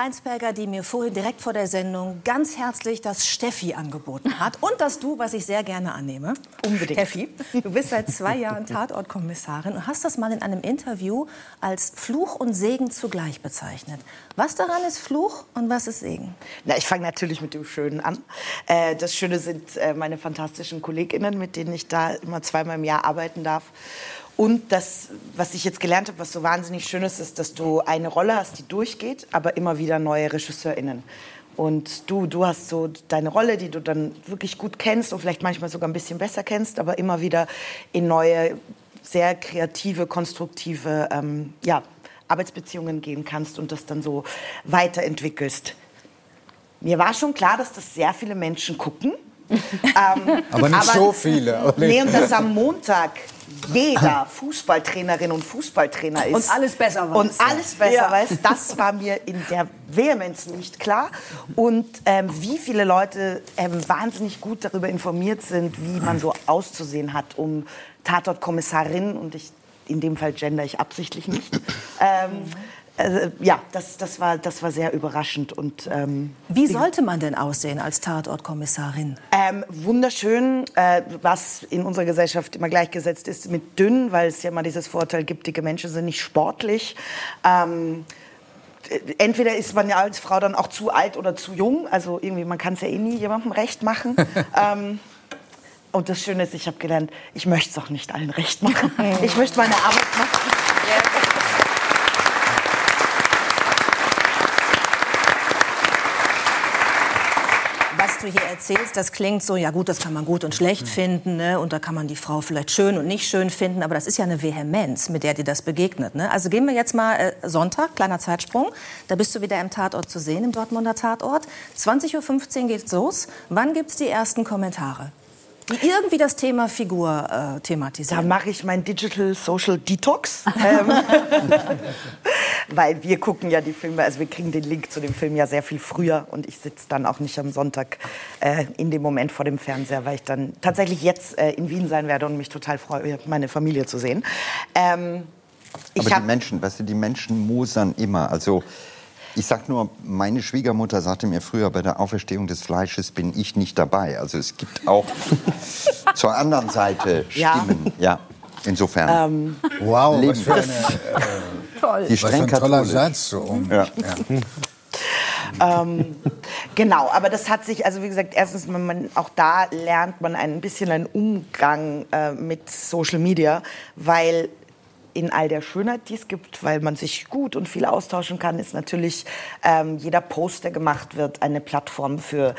Reinsberger, die mir vorhin direkt vor der Sendung ganz herzlich das Steffi angeboten hat. Und das Du, was ich sehr gerne annehme. Unbedingt. Steffi, du bist seit zwei Jahren Tatortkommissarin und hast das mal in einem Interview als Fluch und Segen zugleich bezeichnet. Was daran ist Fluch und was ist Segen? Na, ich fange natürlich mit dem Schönen an. Äh, das Schöne sind äh, meine fantastischen KollegInnen, mit denen ich da immer zweimal im Jahr arbeiten darf. Und das, was ich jetzt gelernt habe, was so wahnsinnig schön ist, ist, dass du eine Rolle hast, die durchgeht, aber immer wieder neue RegisseurInnen. Und du, du hast so deine Rolle, die du dann wirklich gut kennst und vielleicht manchmal sogar ein bisschen besser kennst, aber immer wieder in neue, sehr kreative, konstruktive ähm, ja, Arbeitsbeziehungen gehen kannst und das dann so weiterentwickelst. Mir war schon klar, dass das sehr viele Menschen gucken. ähm, aber nicht aber, so viele. Nee, und dass am Montag jeder Fußballtrainerin und Fußballtrainer ist. Und alles besser weiß. Und alles besser ja. weiß. Das war mir in der Vehemenz nicht klar. Und ähm, wie viele Leute ähm, wahnsinnig gut darüber informiert sind, wie man so auszusehen hat, um Tatortkommissarin, und ich, in dem Fall gender ich absichtlich nicht, ähm, also, ja, das, das, war, das war sehr überraschend. Und, ähm, Wie sollte man denn aussehen als Tatortkommissarin? Ähm, wunderschön, äh, was in unserer Gesellschaft immer gleichgesetzt ist mit dünn, weil es ja immer dieses Vorteil gibt, dicke Menschen sind nicht sportlich. Ähm, entweder ist man ja als Frau dann auch zu alt oder zu jung. Also irgendwie, man kann es ja eh nie jemandem recht machen. ähm, und das Schöne ist, ich habe gelernt, ich möchte es auch nicht allen recht machen. Ich möchte meine Arbeit machen. Du hier erzählst, das klingt so, ja gut, das kann man gut und schlecht finden, ne? und da kann man die Frau vielleicht schön und nicht schön finden, aber das ist ja eine Vehemenz, mit der dir das begegnet. Ne? Also gehen wir jetzt mal äh, Sonntag, kleiner Zeitsprung, da bist du wieder im Tatort zu sehen, im Dortmunder Tatort. 20.15 Uhr geht's los. Wann gibt's die ersten Kommentare? Die irgendwie das Thema Figur äh, thematisieren. Da mache ich mein Digital Social Detox. ähm, weil wir gucken ja die Filme, also wir kriegen den Link zu dem Film ja sehr viel früher und ich sitze dann auch nicht am Sonntag äh, in dem Moment vor dem Fernseher, weil ich dann tatsächlich jetzt äh, in Wien sein werde und mich total freue, meine Familie zu sehen. Ähm, Aber die Menschen, weißt du, die Menschen mosern immer. Also ich sag nur, meine Schwiegermutter sagte mir früher, bei der Auferstehung des Fleisches bin ich nicht dabei. Also es gibt auch zur anderen Seite Stimmen. Ja, ja insofern. Ähm, wow, was für eine, äh, toll. Die was für ein toller Satz. So um, ja. Ja. ähm, genau, aber das hat sich, also wie gesagt, erstens, man, auch da lernt man ein bisschen einen Umgang äh, mit Social Media, weil in all der Schönheit, die es gibt, weil man sich gut und viel austauschen kann, ist natürlich ähm, jeder Post, der gemacht wird, eine Plattform für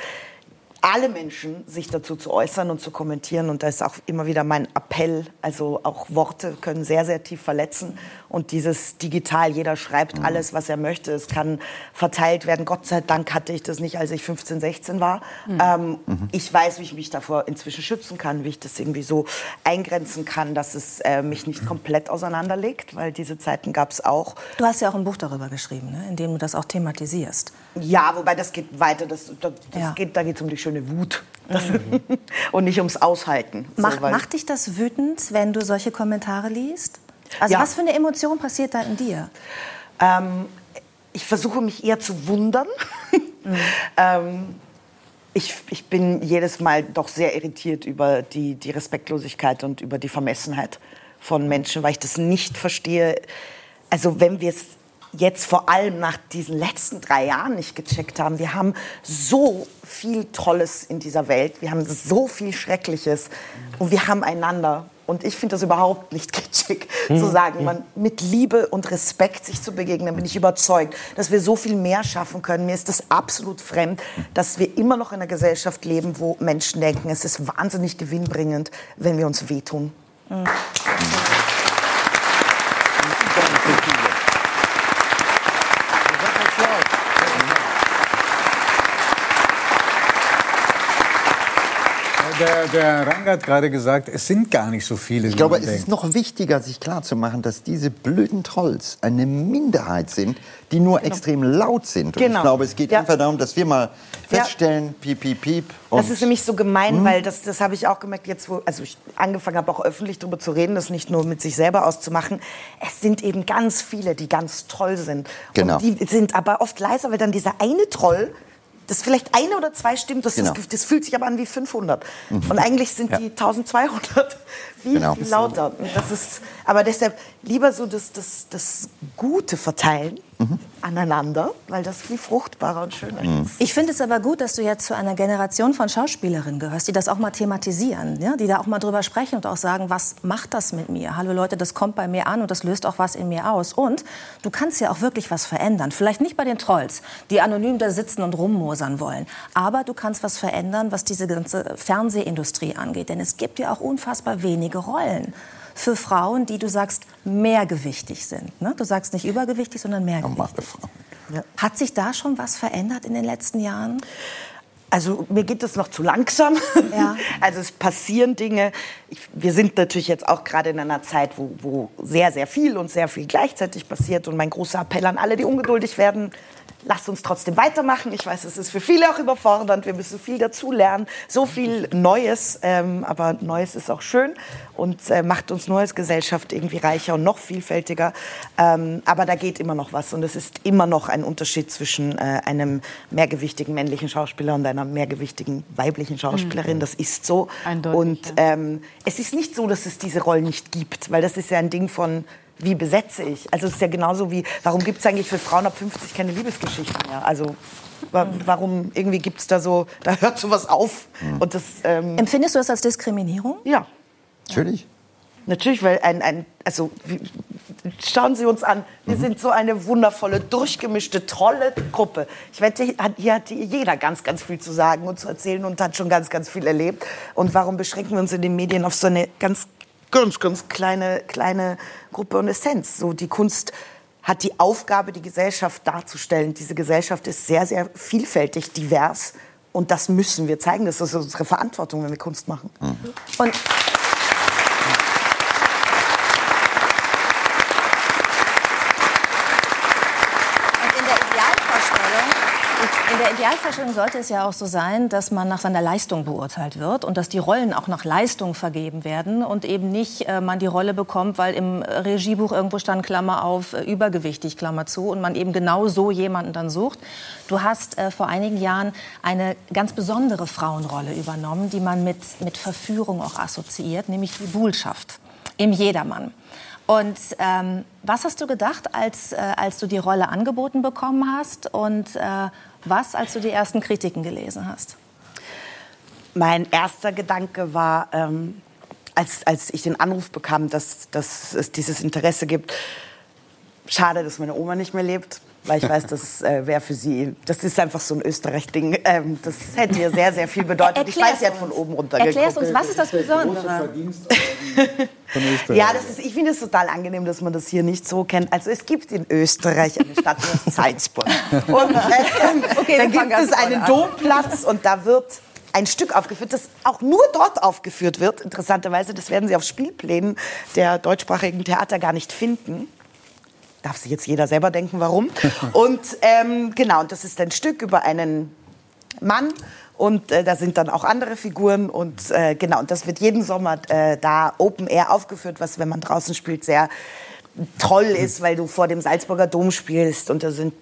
alle Menschen sich dazu zu äußern und zu kommentieren. Und da ist auch immer wieder mein Appell. Also auch Worte können sehr, sehr tief verletzen. Und dieses digital, jeder schreibt mhm. alles, was er möchte. Es kann verteilt werden. Gott sei Dank hatte ich das nicht, als ich 15, 16 war. Mhm. Ähm, mhm. Ich weiß, wie ich mich davor inzwischen schützen kann, wie ich das irgendwie so eingrenzen kann, dass es äh, mich nicht komplett auseinanderlegt, weil diese Zeiten gab es auch. Du hast ja auch ein Buch darüber geschrieben, ne? in dem du das auch thematisierst. Ja, wobei das geht weiter. Das, das, das ja. geht, da geht es um die schöne Wut. Und nicht ums Aushalten. Mach, so, macht dich das wütend, wenn du solche Kommentare liest? Also ja. was für eine Emotion passiert da in dir? Ähm, ich versuche mich eher zu wundern. Mhm. ähm, ich, ich, bin jedes Mal doch sehr irritiert über die, die Respektlosigkeit und über die Vermessenheit von Menschen, weil ich das nicht verstehe. Also wenn wir es jetzt vor allem nach diesen letzten drei Jahren nicht gecheckt haben. Wir haben so viel Tolles in dieser Welt, wir haben so viel Schreckliches und wir haben einander. Und ich finde das überhaupt nicht kitschig, zu sagen, man mit Liebe und Respekt sich zu begegnen, bin ich überzeugt, dass wir so viel mehr schaffen können. Mir ist das absolut fremd, dass wir immer noch in einer Gesellschaft leben, wo Menschen denken, es ist wahnsinnig gewinnbringend, wenn wir uns wehtun. Mhm. Der, der Rang hat gerade gesagt, es sind gar nicht so viele. Ich glaube, es denkt. ist noch wichtiger, sich klarzumachen, dass diese blöden Trolls eine Minderheit sind, die nur genau. extrem laut sind. Und genau. ich glaube, es geht ja. einfach darum, dass wir mal feststellen, ja. piep, piep, piep. das ist nämlich so gemein, hm? weil das, das habe ich auch gemerkt, jetzt wo also ich angefangen habe, auch öffentlich darüber zu reden, das nicht nur mit sich selber auszumachen. Es sind eben ganz viele, die ganz toll sind. Genau. Und die sind aber oft leiser, weil dann dieser eine Troll das vielleicht eine oder zwei stimmt, das, genau. das, das, fühlt sich aber an wie 500. Mhm. Und eigentlich sind ja. die 1200 viel, genau. lauter. Und das ist, aber deshalb lieber so das, das, das Gute verteilen mhm. aneinander, weil das viel fruchtbarer und schöner mhm. ist. Ich finde es aber gut, dass du jetzt zu einer Generation von Schauspielerinnen gehörst, die das auch mal thematisieren, ja? die da auch mal drüber sprechen und auch sagen, was macht das mit mir? Hallo Leute, das kommt bei mir an und das löst auch was in mir aus. Und du kannst ja auch wirklich was verändern. Vielleicht nicht bei den Trolls, die anonym da sitzen und rummosern wollen, aber du kannst was verändern, was diese ganze Fernsehindustrie angeht. Denn es gibt ja auch unfassbar wenige Rollen für Frauen, die du sagst mehrgewichtig sind. Ne? Du sagst nicht übergewichtig, sondern mehrgewichtig. Ja. Hat sich da schon was verändert in den letzten Jahren? Also mir geht es noch zu langsam. Ja. Also es passieren Dinge. Ich, wir sind natürlich jetzt auch gerade in einer Zeit, wo, wo sehr, sehr viel und sehr viel gleichzeitig passiert. Und mein großer Appell an alle, die ungeduldig werden, lasst uns trotzdem weitermachen. Ich weiß, es ist für viele auch überfordernd. Wir müssen viel dazu lernen. So viel Neues. Ähm, aber Neues ist auch schön und äh, macht uns nur als Gesellschaft irgendwie reicher und noch vielfältiger. Ähm, aber da geht immer noch was. Und es ist immer noch ein Unterschied zwischen äh, einem mehrgewichtigen männlichen Schauspieler und einer mehrgewichtigen weiblichen Schauspielerin. Mhm. Das ist so. Eindeutig, und ähm, es ist nicht so, dass es diese Rollen nicht gibt. Weil das ist ja ein Ding von wie besetze ich? Also es ist ja genauso wie, warum gibt es eigentlich für Frauen ab 50 keine Liebesgeschichten mehr? Also warum irgendwie gibt es da so, da hört sowas auf. Mhm. Und das, ähm Empfindest du das als Diskriminierung? Ja. Natürlich. Natürlich, weil ein, ein also schauen Sie uns an, wir mhm. sind so eine wundervolle, durchgemischte, tolle Gruppe. Ich wette, hier hat jeder ganz, ganz viel zu sagen und zu erzählen und hat schon ganz, ganz viel erlebt. Und warum beschränken wir uns in den Medien auf so eine ganz ganz, ganz kleine, kleine Gruppe und Essenz. So die Kunst hat die Aufgabe, die Gesellschaft darzustellen. Diese Gesellschaft ist sehr, sehr vielfältig, divers. Und das müssen wir zeigen. Das ist unsere Verantwortung, wenn wir Kunst machen. Mhm. Und der Idealvorstellung sollte es ja auch so sein, dass man nach seiner Leistung beurteilt wird und dass die Rollen auch nach Leistung vergeben werden und eben nicht äh, man die Rolle bekommt, weil im Regiebuch irgendwo stand Klammer auf äh, übergewichtig Klammer zu und man eben genau so jemanden dann sucht. Du hast äh, vor einigen Jahren eine ganz besondere Frauenrolle übernommen, die man mit mit Verführung auch assoziiert, nämlich die Buhlschaft im Jedermann. Und ähm, was hast du gedacht, als, äh, als du die Rolle angeboten bekommen hast? Und äh, was, als du die ersten Kritiken gelesen hast? Mein erster Gedanke war, ähm, als, als ich den Anruf bekam, dass, dass es dieses Interesse gibt, schade, dass meine Oma nicht mehr lebt weil ich weiß, das äh, wäre für Sie, das ist einfach so ein Österreich-Ding. Ähm, das hätte ihr sehr, sehr viel bedeutet. ich weiß, sie hat von oben runter Erklärst uns, was ist das Besondere? ja, das ist, ich finde es total angenehm, dass man das hier nicht so kennt. Also es gibt in Österreich eine Stadt, die heißt Salzburg. Und äh, okay, dann gibt es einen Domplatz und da wird ein Stück aufgeführt, das auch nur dort aufgeführt wird. Interessanterweise, das werden Sie auf Spielplänen der deutschsprachigen Theater gar nicht finden darf sich jetzt jeder selber denken, warum. Und ähm, genau, das ist ein Stück über einen Mann und äh, da sind dann auch andere Figuren und äh, genau, und das wird jeden Sommer äh, da Open Air aufgeführt, was, wenn man draußen spielt, sehr toll ist, weil du vor dem Salzburger Dom spielst und da sind,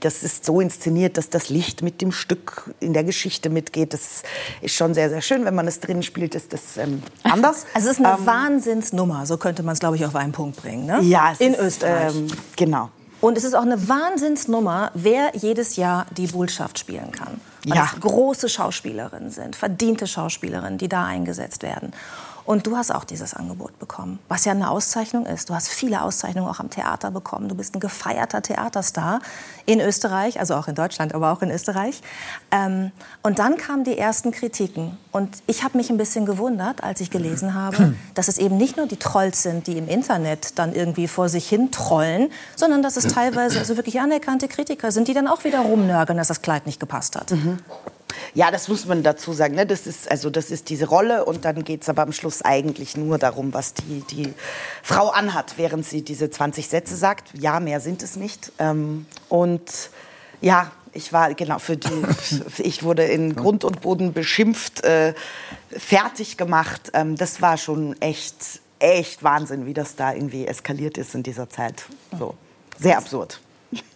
das ist so inszeniert, dass das Licht mit dem Stück in der Geschichte mitgeht. Das ist schon sehr, sehr schön. Wenn man es drin spielt, ist das ähm, anders. Also es ist eine ähm, Wahnsinnsnummer, so könnte man es, glaube ich, auf einen Punkt bringen. Ne? Ja, in ist, Österreich. Ähm, genau. Und es ist auch eine Wahnsinnsnummer, wer jedes Jahr die Bullschaft spielen kann. Weil ja. große Schauspielerinnen sind, verdiente Schauspielerinnen, die da eingesetzt werden. Und du hast auch dieses Angebot bekommen, was ja eine Auszeichnung ist. Du hast viele Auszeichnungen auch am Theater bekommen. Du bist ein gefeierter Theaterstar in Österreich, also auch in Deutschland, aber auch in Österreich. Ähm, und dann kamen die ersten Kritiken. Und ich habe mich ein bisschen gewundert, als ich gelesen habe, dass es eben nicht nur die Trolls sind, die im Internet dann irgendwie vor sich hin trollen, sondern dass es teilweise also wirklich anerkannte Kritiker sind, die dann auch wieder rumnörgeln, dass das Kleid nicht gepasst hat. Mhm. Ja, das muss man dazu sagen. Ne? Das, ist, also, das ist diese Rolle und dann geht es aber am Schluss eigentlich nur darum, was die, die Frau anhat, während sie diese 20 Sätze sagt. Ja, mehr sind es nicht. Ähm, und ja, ich war genau für die, ich wurde in Grund und Boden beschimpft, äh, fertig gemacht. Ähm, das war schon echt, echt Wahnsinn, wie das da irgendwie eskaliert ist in dieser Zeit. So sehr absurd.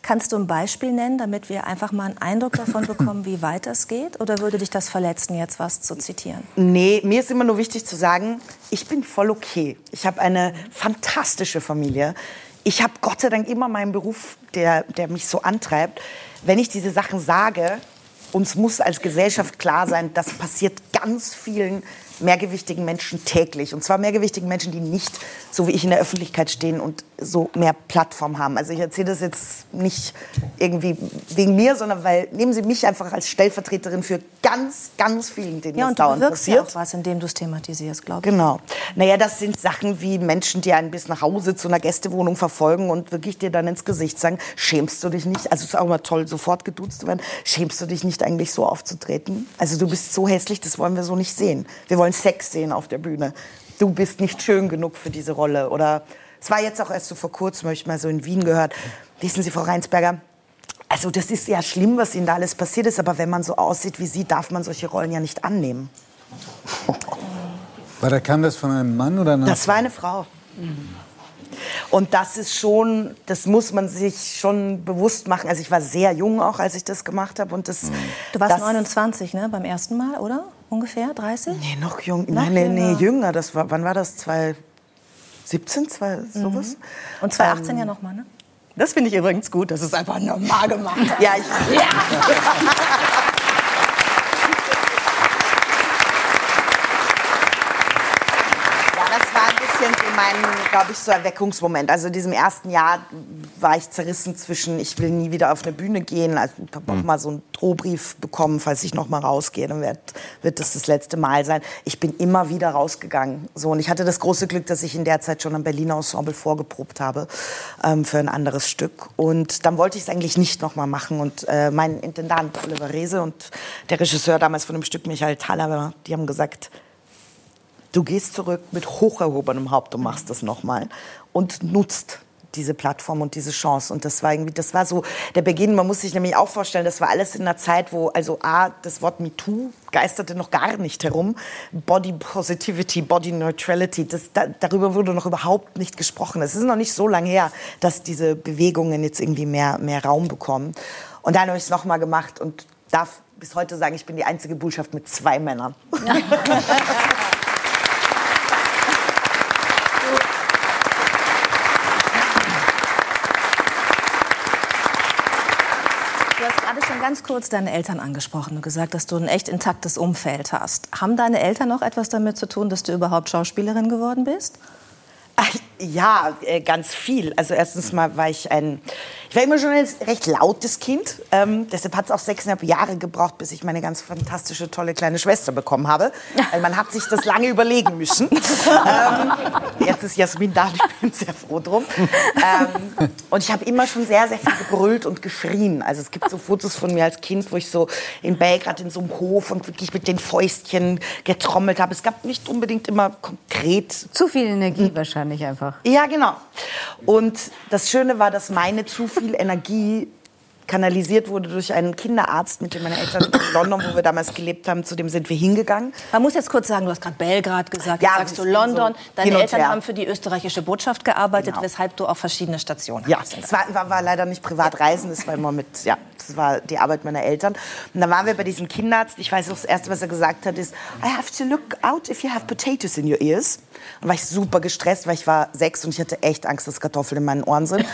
Kannst du ein Beispiel nennen, damit wir einfach mal einen Eindruck davon bekommen, wie weit das geht? Oder würde dich das verletzen, jetzt was zu zitieren? Nee, mir ist immer nur wichtig zu sagen, ich bin voll okay. Ich habe eine fantastische Familie. Ich habe Gott sei Dank immer meinen Beruf, der, der mich so antreibt. Wenn ich diese Sachen sage, uns muss als Gesellschaft klar sein, das passiert ganz vielen mehrgewichtigen Menschen täglich. Und zwar mehrgewichtigen Menschen, die nicht so wie ich in der Öffentlichkeit stehen und so mehr Plattform haben. Also ich erzähle das jetzt nicht irgendwie wegen mir, sondern weil nehmen Sie mich einfach als Stellvertreterin für ganz, ganz vielen, denen ja, das dauernd passiert. Ja, auch was, indem du es thematisierst, glaube ich. Genau. Naja, das sind Sachen wie Menschen, die einen bis nach Hause zu einer Gästewohnung verfolgen und wirklich dir dann ins Gesicht sagen, schämst du dich nicht? Also es ist auch immer toll, sofort geduzt zu werden. Schämst du dich nicht eigentlich so aufzutreten? Also du bist so hässlich, das wollen wir so nicht sehen. Wir wollen Sex sehen auf der Bühne. Du bist nicht schön genug für diese Rolle. Oder es war jetzt auch erst so vor kurzem, habe ich mal so in Wien gehört. Wissen Sie, Frau Reinsberger, also das ist ja schlimm, was Ihnen da alles passiert ist, aber wenn man so aussieht wie Sie, darf man solche Rollen ja nicht annehmen. War da kam das von einem Mann oder einer Das war eine Frau. Und das ist schon, das muss man sich schon bewusst machen. Also ich war sehr jung auch, als ich das gemacht habe. Und das, du warst das, 29, ne, beim ersten Mal, oder? Ungefähr 30? Nee, noch jung. Noch Nein, nee, nee, jünger. Das war, wann war das? 2017, zwei, sowas? Mhm. Und 2018 ähm, ja nochmal, ne? Das finde ich übrigens gut. Das ist einfach normal gemacht. ja, ich, ja. mein, glaube ich, so Erweckungsmoment. Also in diesem ersten Jahr war ich zerrissen zwischen, ich will nie wieder auf eine Bühne gehen. Also ich habe auch mhm. mal so einen Drohbrief bekommen, falls ich noch mal rausgehe, dann wird, wird das das letzte Mal sein. Ich bin immer wieder rausgegangen. So, und ich hatte das große Glück, dass ich in der Zeit schon am Berliner Ensemble vorgeprobt habe ähm, für ein anderes Stück. Und dann wollte ich es eigentlich nicht noch mal machen. Und äh, mein Intendant Oliver Rehse und der Regisseur damals von dem Stück Michael Thaler, die haben gesagt, Du gehst zurück mit hoch erhobenem Haupt und machst das nochmal und nutzt diese Plattform und diese Chance. Und das war irgendwie, das war so der Beginn. Man muss sich nämlich auch vorstellen, das war alles in einer Zeit, wo also A, das Wort MeToo geisterte noch gar nicht herum. Body Positivity, Body Neutrality, das, da, darüber wurde noch überhaupt nicht gesprochen. Es ist noch nicht so lange her, dass diese Bewegungen jetzt irgendwie mehr, mehr Raum bekommen. Und dann habe ich es nochmal gemacht und darf bis heute sagen, ich bin die einzige Botschaft mit zwei Männern. Ja. schon ganz kurz deine Eltern angesprochen und gesagt, dass du ein echt intaktes Umfeld hast. Haben deine Eltern noch etwas damit zu tun, dass du überhaupt Schauspielerin geworden bist? Ja, äh, ganz viel. Also erstens mal war ich ein, ich war immer schon ein recht lautes Kind. Ähm, deshalb hat es auch sechseinhalb Jahre gebraucht, bis ich meine ganz fantastische, tolle kleine Schwester bekommen habe. Weil man hat sich das lange überlegen müssen. ähm, jetzt ist Jasmin da, ich bin sehr froh drum. Ähm, und ich habe immer schon sehr, sehr viel gebrüllt und geschrien. Also es gibt so Fotos von mir als Kind, wo ich so in Belgrad in so einem Hof und wirklich mit den Fäustchen getrommelt habe. Es gab nicht unbedingt immer konkret... Zu viel Energie wahrscheinlich einfach. Ja, genau. Und das Schöne war, dass meine zu viel Energie kanalisiert wurde durch einen Kinderarzt, mit dem meine Eltern in London, wo wir damals gelebt haben, zu dem sind wir hingegangen. Man muss jetzt kurz sagen, du hast gerade Belgrad gesagt, ja, sagst du London. So Deine Eltern haben für die österreichische Botschaft gearbeitet, genau. weshalb du auch verschiedene Stationen ja, hast. Ja, es war, war, war, leider nicht Privatreisen, das war immer mit, ja, das war die Arbeit meiner Eltern. Und dann waren wir bei diesem Kinderarzt. Ich weiß, das Erste, was er gesagt hat, ist, I have to look out if you have potatoes in your ears. Und war ich super gestresst, weil ich war sechs und ich hatte echt Angst, dass Kartoffeln in meinen Ohren sind.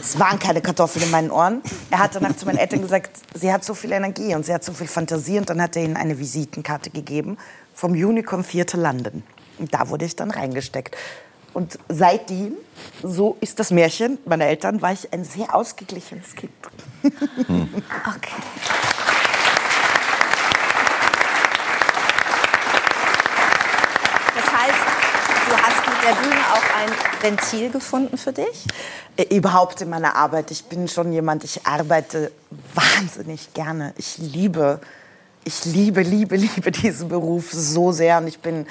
es waren keine Kartoffeln in meinen Ohren. Er hat danach zu meinen Eltern gesagt, sie hat so viel Energie und sie hat so viel Fantasie. Und dann hat er ihnen eine Visitenkarte gegeben vom Unicorn Theater London. Und da wurde ich dann reingesteckt. Und seitdem, so ist das Märchen meiner Eltern, war ich ein sehr ausgeglichenes Kind. Hm. Okay. Der Bühne auch ein Ventil gefunden für dich? Äh, überhaupt in meiner Arbeit. Ich bin schon jemand, ich arbeite wahnsinnig gerne. Ich liebe ich liebe, liebe, liebe diesen Beruf so sehr und ich bin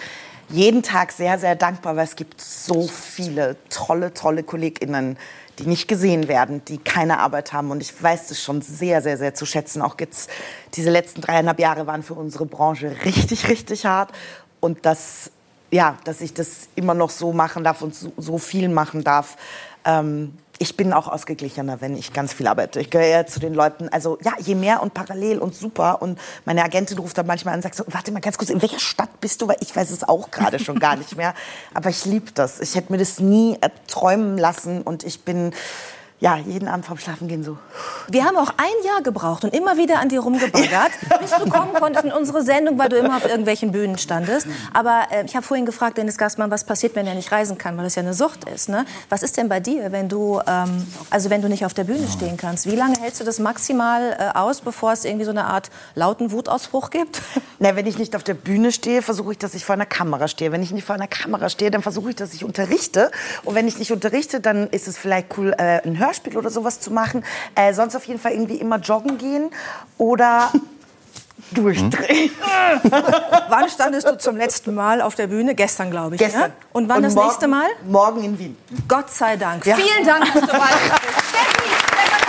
jeden Tag sehr, sehr dankbar, weil es gibt so viele tolle, tolle KollegInnen, die nicht gesehen werden, die keine Arbeit haben. Und ich weiß das schon sehr, sehr, sehr zu schätzen. Auch jetzt, diese letzten dreieinhalb Jahre waren für unsere Branche richtig, richtig hart. Und das, ja, dass ich das immer noch so machen darf und so, so viel machen darf, ähm, ich bin auch ausgeglichener, wenn ich ganz viel arbeite. Ich gehöre zu den Leuten, also ja, je mehr und parallel und super. Und meine Agentin ruft dann manchmal an und sagt so, warte mal ganz kurz, in welcher Stadt bist du? Weil ich weiß es auch gerade schon gar nicht mehr. Aber ich liebe das. Ich hätte mir das nie träumen lassen und ich bin ja, jeden Abend vorm Schlafengehen so. Wir haben auch ein Jahr gebraucht und immer wieder an dir rumgebaggert, bis du kommen konntest in unsere Sendung, weil du immer auf irgendwelchen Bühnen standest. Aber äh, ich habe vorhin gefragt, Dennis Gastmann, was passiert, wenn er nicht reisen kann, weil das ja eine Sucht ist. Ne? Was ist denn bei dir, wenn du, ähm, also wenn du nicht auf der Bühne stehen kannst? Wie lange hältst du das maximal äh, aus, bevor es irgendwie so eine Art lauten Wutausbruch gibt? Na, wenn ich nicht auf der Bühne stehe, versuche ich, dass ich vor einer Kamera stehe. Wenn ich nicht vor einer Kamera stehe, dann versuche ich, dass ich unterrichte. Und wenn ich nicht unterrichte, dann ist es vielleicht cool, äh, ein Hör Hörspiel oder sowas zu machen. Äh, sonst auf jeden Fall irgendwie immer joggen gehen oder durchdrehen. Hm? wann standest du zum letzten Mal auf der Bühne? Gestern, glaube ich. Gestern. Ne? Und wann Und das morgen, nächste Mal? Morgen in Wien. Gott sei Dank. Ja. Vielen Dank, dass du bei uns bist.